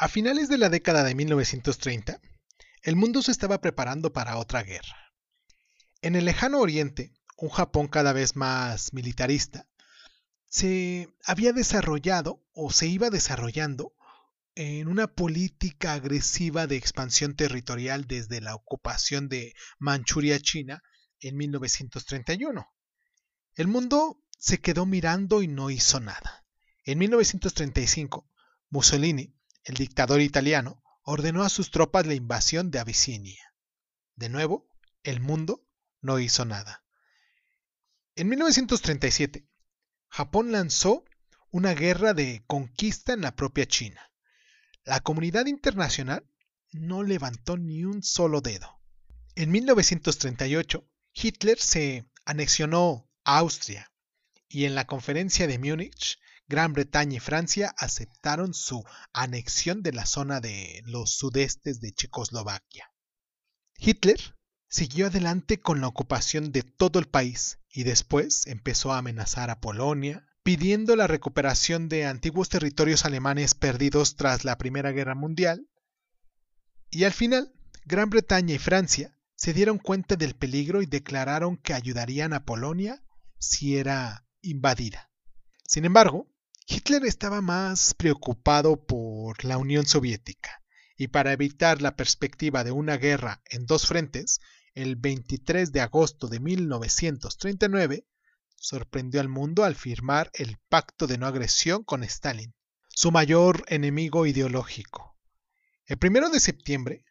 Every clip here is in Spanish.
A finales de la década de 1930, el mundo se estaba preparando para otra guerra. En el lejano oriente, un Japón cada vez más militarista, se había desarrollado o se iba desarrollando en una política agresiva de expansión territorial desde la ocupación de Manchuria China en 1931. El mundo se quedó mirando y no hizo nada. En 1935, Mussolini el dictador italiano ordenó a sus tropas la invasión de Abisinia. De nuevo, el mundo no hizo nada. En 1937, Japón lanzó una guerra de conquista en la propia China. La comunidad internacional no levantó ni un solo dedo. En 1938, Hitler se anexionó a Austria y en la conferencia de Múnich Gran Bretaña y Francia aceptaron su anexión de la zona de los sudestes de Checoslovaquia. Hitler siguió adelante con la ocupación de todo el país y después empezó a amenazar a Polonia, pidiendo la recuperación de antiguos territorios alemanes perdidos tras la Primera Guerra Mundial. Y al final, Gran Bretaña y Francia se dieron cuenta del peligro y declararon que ayudarían a Polonia si era invadida. Sin embargo, Hitler estaba más preocupado por la Unión Soviética, y para evitar la perspectiva de una guerra en dos frentes, el 23 de agosto de 1939 sorprendió al mundo al firmar el pacto de no agresión con Stalin, su mayor enemigo ideológico. El 1 de septiembre,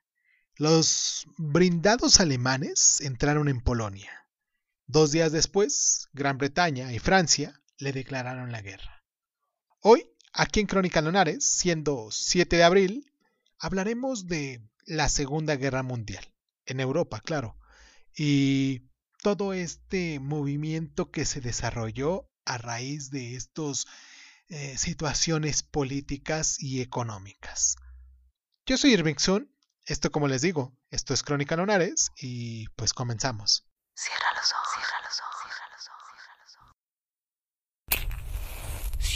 los brindados alemanes entraron en Polonia. Dos días después, Gran Bretaña y Francia le declararon la guerra. Hoy, aquí en Crónica Lunares, siendo 7 de abril, hablaremos de la Segunda Guerra Mundial, en Europa, claro, y todo este movimiento que se desarrolló a raíz de estas eh, situaciones políticas y económicas. Yo soy Irving Sun, esto como les digo, esto es Crónica Lunares y pues comenzamos. Cierra los ojos.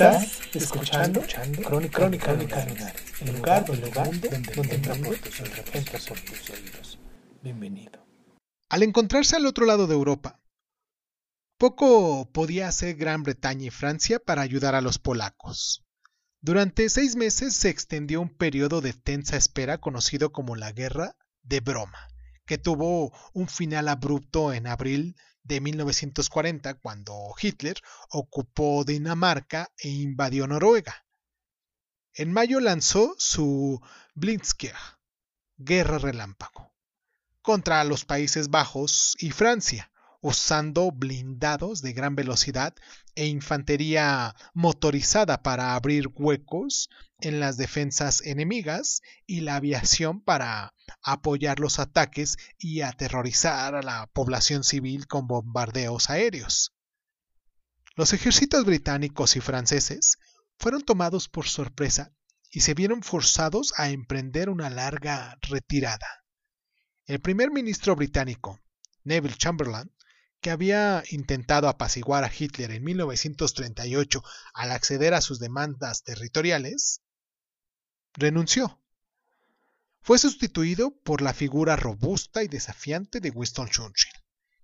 Estás escuchando, Crónica, Crónica, el lugar, donde, donde, tus oídos. Bienvenido. Al encontrarse al otro lado de Europa, poco podía hacer Gran Bretaña y Francia para ayudar a los polacos. Durante seis meses se extendió un periodo de tensa espera conocido como la Guerra de Broma, que tuvo un final abrupto en abril de 1940 cuando Hitler ocupó Dinamarca e invadió Noruega. En mayo lanzó su Blitzkrieg, guerra relámpago, contra los Países Bajos y Francia, usando blindados de gran velocidad e infantería motorizada para abrir huecos en las defensas enemigas y la aviación para apoyar los ataques y aterrorizar a la población civil con bombardeos aéreos. Los ejércitos británicos y franceses fueron tomados por sorpresa y se vieron forzados a emprender una larga retirada. El primer ministro británico, Neville Chamberlain, que había intentado apaciguar a Hitler en 1938 al acceder a sus demandas territoriales, renunció. Fue sustituido por la figura robusta y desafiante de Winston Churchill,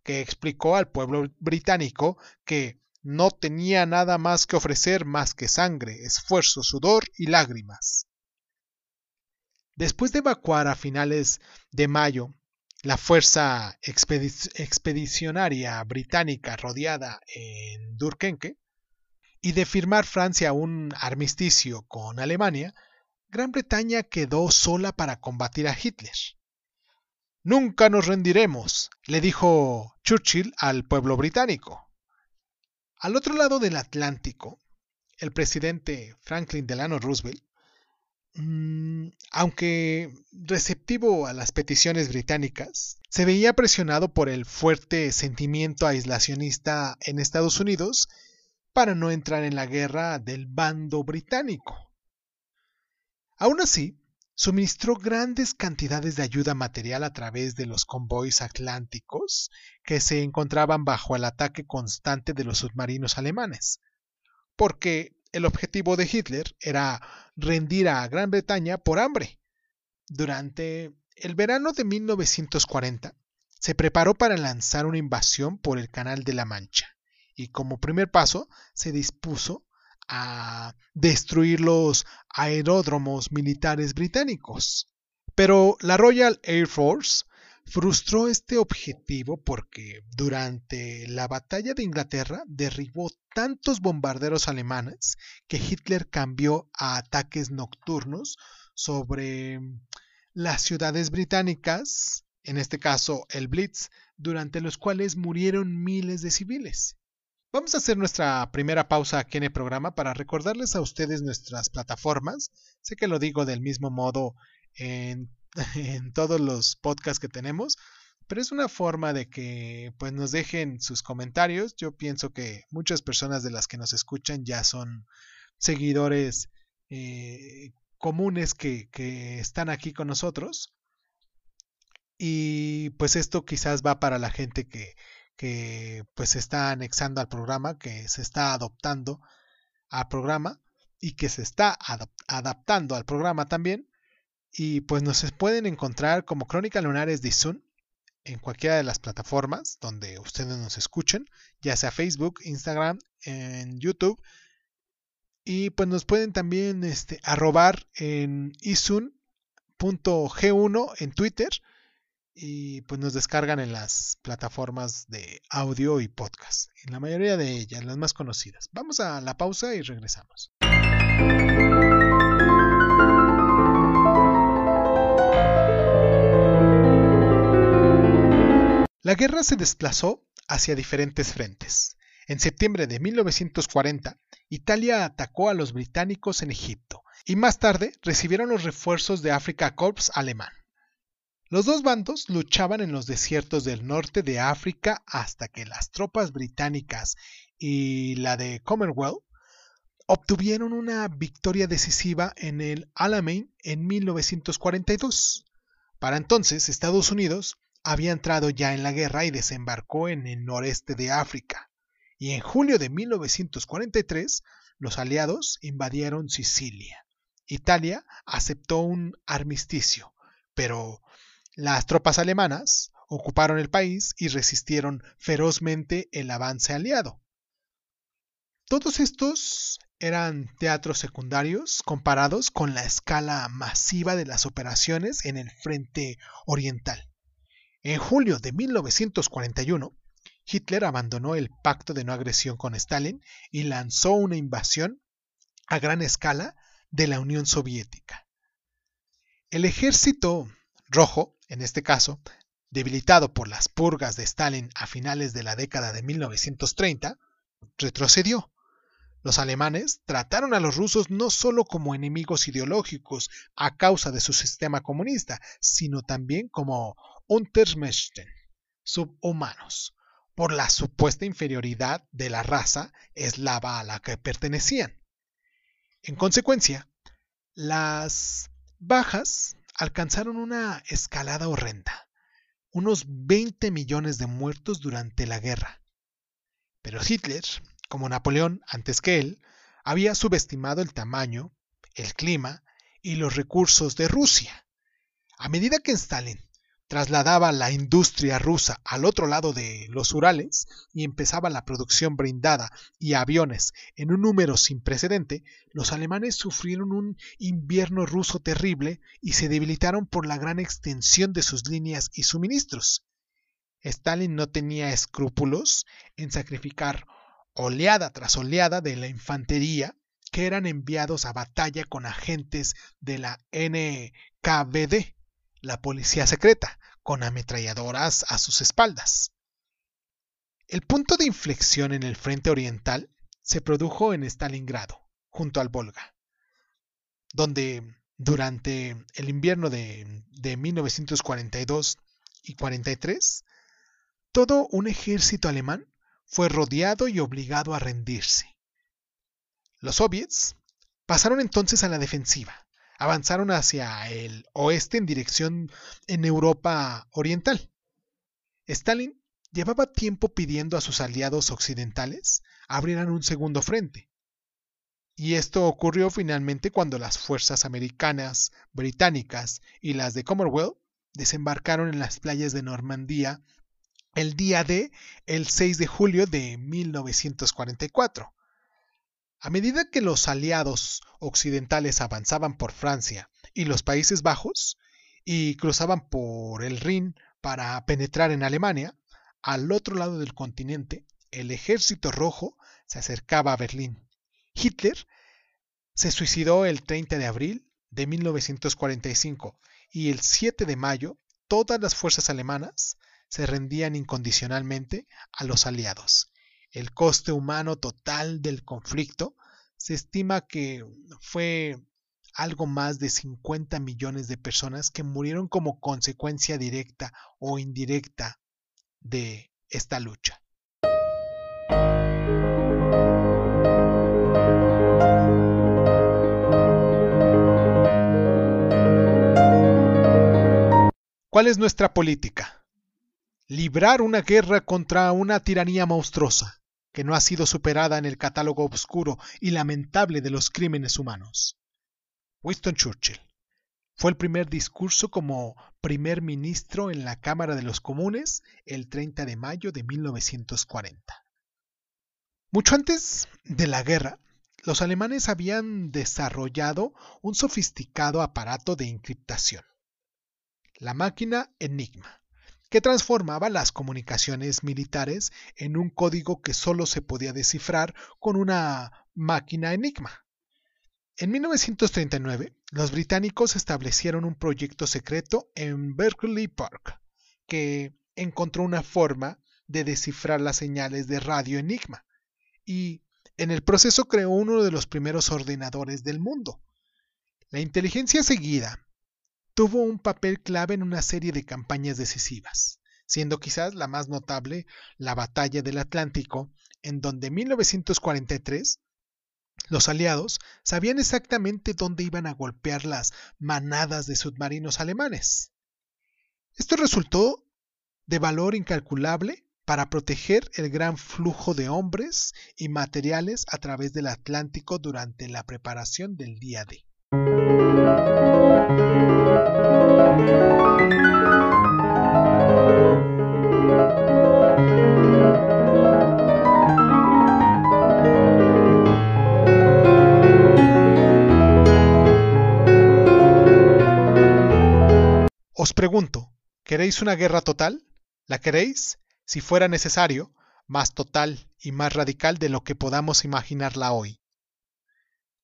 que explicó al pueblo británico que no tenía nada más que ofrecer más que sangre, esfuerzo, sudor y lágrimas. Después de evacuar a finales de mayo la fuerza expedicionaria británica rodeada en Durkenke y de firmar Francia un armisticio con Alemania, Gran Bretaña quedó sola para combatir a Hitler. Nunca nos rendiremos, le dijo Churchill al pueblo británico. Al otro lado del Atlántico, el presidente Franklin Delano Roosevelt aunque receptivo a las peticiones británicas, se veía presionado por el fuerte sentimiento aislacionista en Estados Unidos para no entrar en la guerra del bando británico. Aún así, suministró grandes cantidades de ayuda material a través de los convoys atlánticos que se encontraban bajo el ataque constante de los submarinos alemanes, porque el objetivo de Hitler era rendir a Gran Bretaña por hambre. Durante el verano de 1940 se preparó para lanzar una invasión por el Canal de la Mancha y como primer paso se dispuso a destruir los aeródromos militares británicos. Pero la Royal Air Force frustró este objetivo porque durante la batalla de Inglaterra derribó tantos bombarderos alemanes que Hitler cambió a ataques nocturnos sobre las ciudades británicas, en este caso el Blitz, durante los cuales murieron miles de civiles. Vamos a hacer nuestra primera pausa aquí en el programa para recordarles a ustedes nuestras plataformas. Sé que lo digo del mismo modo en, todos los podcasts que tenemos, pero es una forma de que pues nos dejen sus comentarios. Yo pienso que muchas personas de las que nos escuchan ya son seguidores eh, comunes que, que están aquí con nosotros. Y pues esto quizás va para la gente que, que pues se está anexando al programa, que se está adoptando al programa y que se está adaptando al programa también. Y pues nos pueden encontrar como Crónica Lunares de Zoom en cualquiera de las plataformas donde ustedes nos escuchen, ya sea Facebook, Instagram, en YouTube. Y pues nos pueden también este, arrobar en isun.g1 en Twitter y pues nos descargan en las plataformas de audio y podcast, en la mayoría de ellas, las más conocidas. Vamos a la pausa y regresamos. La guerra se desplazó hacia diferentes frentes. En septiembre de 1940, Italia atacó a los británicos en Egipto y más tarde recibieron los refuerzos de Africa Corps alemán. Los dos bandos luchaban en los desiertos del norte de África hasta que las tropas británicas y la de Commonwealth obtuvieron una victoria decisiva en el Alamein en 1942. Para entonces, Estados Unidos había entrado ya en la guerra y desembarcó en el noreste de África. Y en julio de 1943, los aliados invadieron Sicilia. Italia aceptó un armisticio, pero las tropas alemanas ocuparon el país y resistieron ferozmente el avance aliado. Todos estos eran teatros secundarios comparados con la escala masiva de las operaciones en el frente oriental. En julio de 1941, Hitler abandonó el pacto de no agresión con Stalin y lanzó una invasión a gran escala de la Unión Soviética. El ejército rojo en este caso, debilitado por las purgas de Stalin a finales de la década de 1930, retrocedió. Los alemanes trataron a los rusos no solo como enemigos ideológicos a causa de su sistema comunista, sino también como Untermenschen, subhumanos, por la supuesta inferioridad de la raza eslava a la que pertenecían. En consecuencia, las bajas alcanzaron una escalada horrenda, unos 20 millones de muertos durante la guerra. Pero Hitler, como Napoleón antes que él, había subestimado el tamaño, el clima y los recursos de Rusia. A medida que Stalin trasladaba la industria rusa al otro lado de los Urales y empezaba la producción brindada y aviones en un número sin precedente, los alemanes sufrieron un invierno ruso terrible y se debilitaron por la gran extensión de sus líneas y suministros. Stalin no tenía escrúpulos en sacrificar oleada tras oleada de la infantería que eran enviados a batalla con agentes de la NKVD la policía secreta, con ametralladoras a sus espaldas. El punto de inflexión en el frente oriental se produjo en Stalingrado, junto al Volga, donde durante el invierno de, de 1942 y 43, todo un ejército alemán fue rodeado y obligado a rendirse. Los soviets pasaron entonces a la defensiva, avanzaron hacia el oeste en dirección en Europa Oriental. Stalin llevaba tiempo pidiendo a sus aliados occidentales abrieran un segundo frente. Y esto ocurrió finalmente cuando las fuerzas americanas, británicas y las de Commonwealth desembarcaron en las playas de Normandía el día de el 6 de julio de 1944. A medida que los aliados occidentales avanzaban por Francia y los Países Bajos y cruzaban por el Rin para penetrar en Alemania, al otro lado del continente, el ejército rojo se acercaba a Berlín. Hitler se suicidó el 30 de abril de 1945 y el 7 de mayo todas las fuerzas alemanas se rendían incondicionalmente a los aliados. El coste humano total del conflicto se estima que fue algo más de 50 millones de personas que murieron como consecuencia directa o indirecta de esta lucha. ¿Cuál es nuestra política? Librar una guerra contra una tiranía monstruosa que no ha sido superada en el catálogo oscuro y lamentable de los crímenes humanos. Winston Churchill fue el primer discurso como primer ministro en la Cámara de los Comunes el 30 de mayo de 1940. Mucho antes de la guerra, los alemanes habían desarrollado un sofisticado aparato de encriptación, la máquina Enigma que transformaba las comunicaciones militares en un código que solo se podía descifrar con una máquina enigma. En 1939, los británicos establecieron un proyecto secreto en Berkeley Park, que encontró una forma de descifrar las señales de radio enigma, y en el proceso creó uno de los primeros ordenadores del mundo. La inteligencia seguida tuvo un papel clave en una serie de campañas decisivas, siendo quizás la más notable la Batalla del Atlántico, en donde en 1943 los aliados sabían exactamente dónde iban a golpear las manadas de submarinos alemanes. Esto resultó de valor incalculable para proteger el gran flujo de hombres y materiales a través del Atlántico durante la preparación del día D. Os pregunto, ¿queréis una guerra total? ¿La queréis? Si fuera necesario, más total y más radical de lo que podamos imaginarla hoy.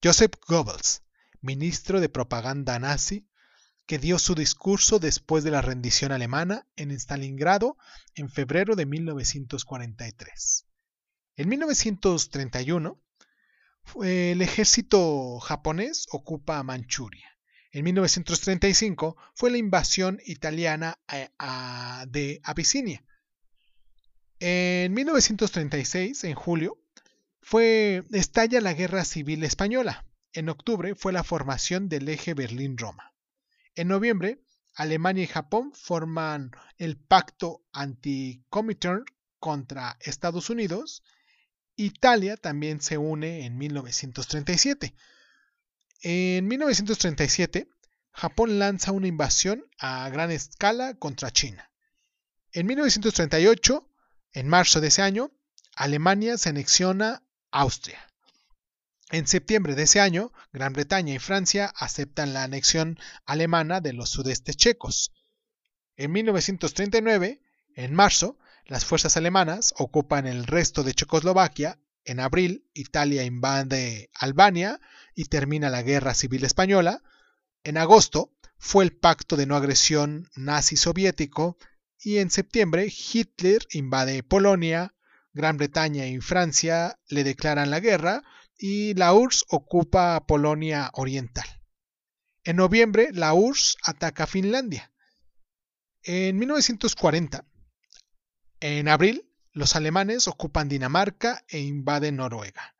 Joseph Goebbels, ministro de propaganda nazi, que dio su discurso después de la rendición alemana en Stalingrado en febrero de 1943. En 1931, el ejército japonés ocupa Manchuria. En 1935 fue la invasión italiana de Abisinia. En 1936, en julio, fue estalla la Guerra Civil Española. En octubre fue la formación del eje Berlín-Roma. En noviembre, Alemania y Japón forman el pacto anti-Comintern contra Estados Unidos. Italia también se une en 1937. En 1937, Japón lanza una invasión a gran escala contra China. En 1938, en marzo de ese año, Alemania se anexiona Austria. En septiembre de ese año, Gran Bretaña y Francia aceptan la anexión alemana de los sudestes checos. En 1939, en marzo, las fuerzas alemanas ocupan el resto de Checoslovaquia. En abril, Italia invade Albania y termina la Guerra Civil Española. En agosto, fue el pacto de no agresión nazi-soviético y en septiembre Hitler invade Polonia, Gran Bretaña y Francia le declaran la guerra y la URSS ocupa Polonia Oriental. En noviembre, la URSS ataca Finlandia. En 1940, en abril, los alemanes ocupan Dinamarca e invaden Noruega.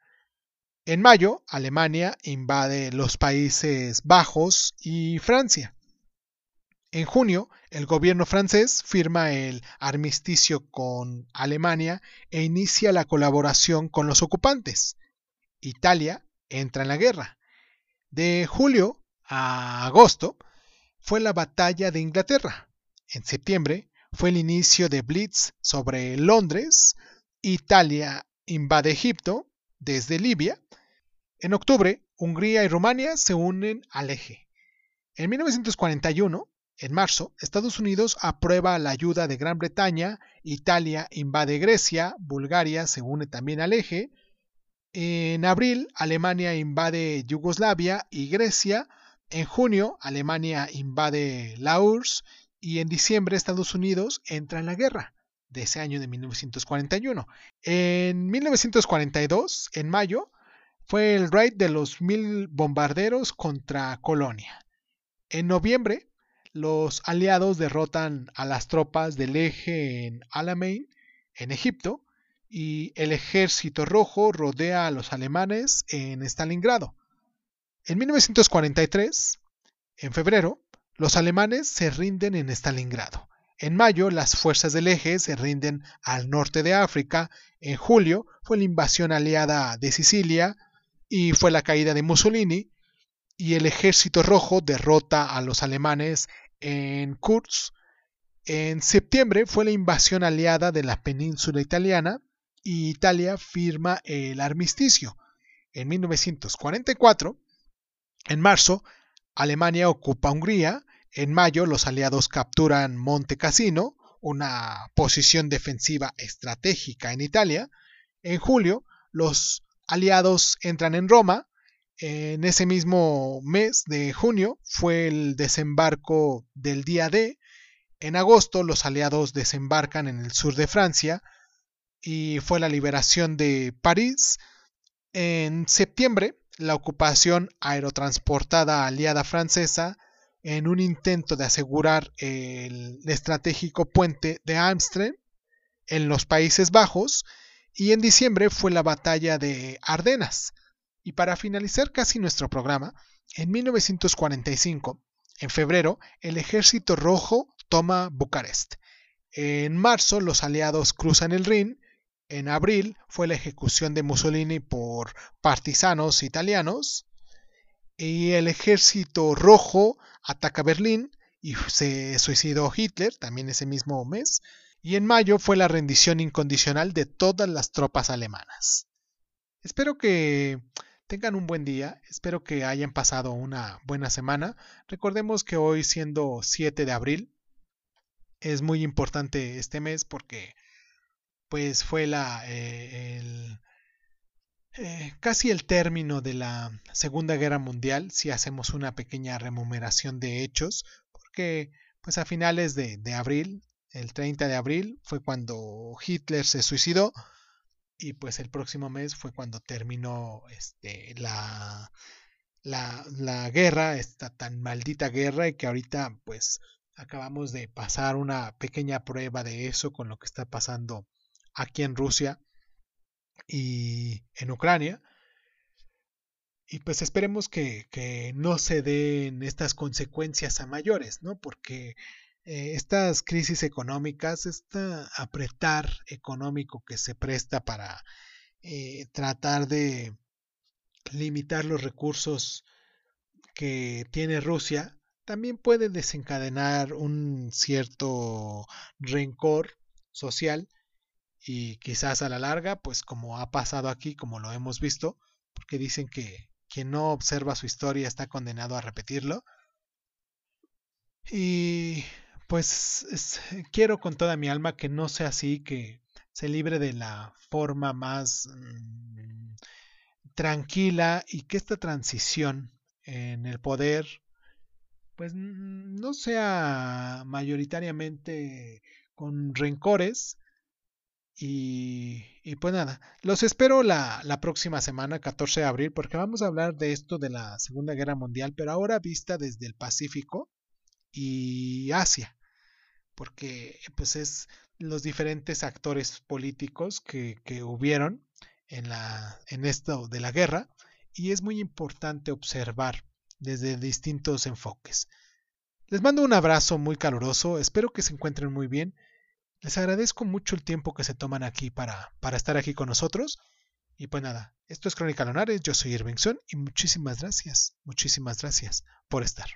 En mayo, Alemania invade los Países Bajos y Francia. En junio, el gobierno francés firma el armisticio con Alemania e inicia la colaboración con los ocupantes. Italia entra en la guerra. De julio a agosto fue la batalla de Inglaterra. En septiembre fue el inicio de Blitz sobre Londres. Italia invade Egipto desde Libia. En octubre, Hungría y Rumania se unen al eje. En 1941, en marzo, Estados Unidos aprueba la ayuda de Gran Bretaña, Italia invade Grecia, Bulgaria se une también al eje. En abril, Alemania invade Yugoslavia y Grecia. En junio, Alemania invade la URSS y en diciembre Estados Unidos entra en la guerra de ese año de 1941. En 1942, en mayo, fue el raid de los mil bombarderos contra Colonia. En noviembre, los aliados derrotan a las tropas del eje en Alamein, en Egipto, y el ejército rojo rodea a los alemanes en Stalingrado. En 1943, en febrero, los alemanes se rinden en Stalingrado. En mayo, las fuerzas del eje se rinden al norte de África. En julio, fue la invasión aliada de Sicilia y fue la caída de Mussolini. Y el ejército rojo derrota a los alemanes en Kurz. En septiembre fue la invasión aliada de la península italiana Italia firma el armisticio. En 1944, en marzo, Alemania ocupa Hungría en mayo, los aliados capturan Monte Cassino, una posición defensiva estratégica en Italia. En julio, los aliados entran en Roma. En ese mismo mes de junio fue el desembarco del día D. En agosto, los aliados desembarcan en el sur de Francia y fue la liberación de París. En septiembre, la ocupación aerotransportada aliada francesa en un intento de asegurar el estratégico puente de Amsterdam en los Países Bajos y en diciembre fue la batalla de Ardenas. Y para finalizar casi nuestro programa, en 1945, en febrero, el ejército rojo toma Bucarest. En marzo los aliados cruzan el Rin. En abril fue la ejecución de Mussolini por partisanos italianos y el ejército rojo ataca Berlín y se suicidó Hitler también ese mismo mes. Y en mayo fue la rendición incondicional de todas las tropas alemanas. Espero que tengan un buen día, espero que hayan pasado una buena semana. Recordemos que hoy siendo 7 de abril es muy importante este mes porque pues fue la, eh, el, eh, casi el término de la Segunda Guerra Mundial, si hacemos una pequeña remuneración de hechos, porque pues a finales de, abril, el 30 de abril, fue cuando Hitler se suicidó y pues el próximo mes fue cuando terminó este, la, la, la guerra, esta tan maldita guerra y que ahorita pues acabamos de pasar una pequeña prueba de eso con lo que está pasando aquí en Rusia y en Ucrania. Y pues esperemos que, no se den estas consecuencias a mayores, ¿no? Porque eh, estas crisis económicas, este apretar económico que se presta para eh, tratar de limitar los recursos que tiene Rusia, también puede desencadenar un cierto rencor social y quizás a la larga, pues como ha pasado aquí, como lo hemos visto, porque dicen que quien no observa su historia está condenado a repetirlo. Y pues quiero con toda mi alma que no sea así, que se libre de la forma más mm, tranquila y que esta transición en el poder pues no sea mayoritariamente con rencores, Y, pues nada, los espero la, la, próxima semana, 14 de abril, porque vamos a hablar de esto de la Segunda Guerra Mundial, pero ahora vista desde el Pacífico y Asia, porque pues es los diferentes actores políticos que, que hubieron en, la, en esto de la guerra y es muy importante observar desde distintos enfoques. Les mando un abrazo muy caluroso, espero que se encuentren muy bien. Les agradezco mucho el tiempo que se toman aquí para, para estar aquí con nosotros. Y pues nada, esto es Crónica Lonares, yo soy Irvingson y muchísimas gracias, muchísimas gracias por estar.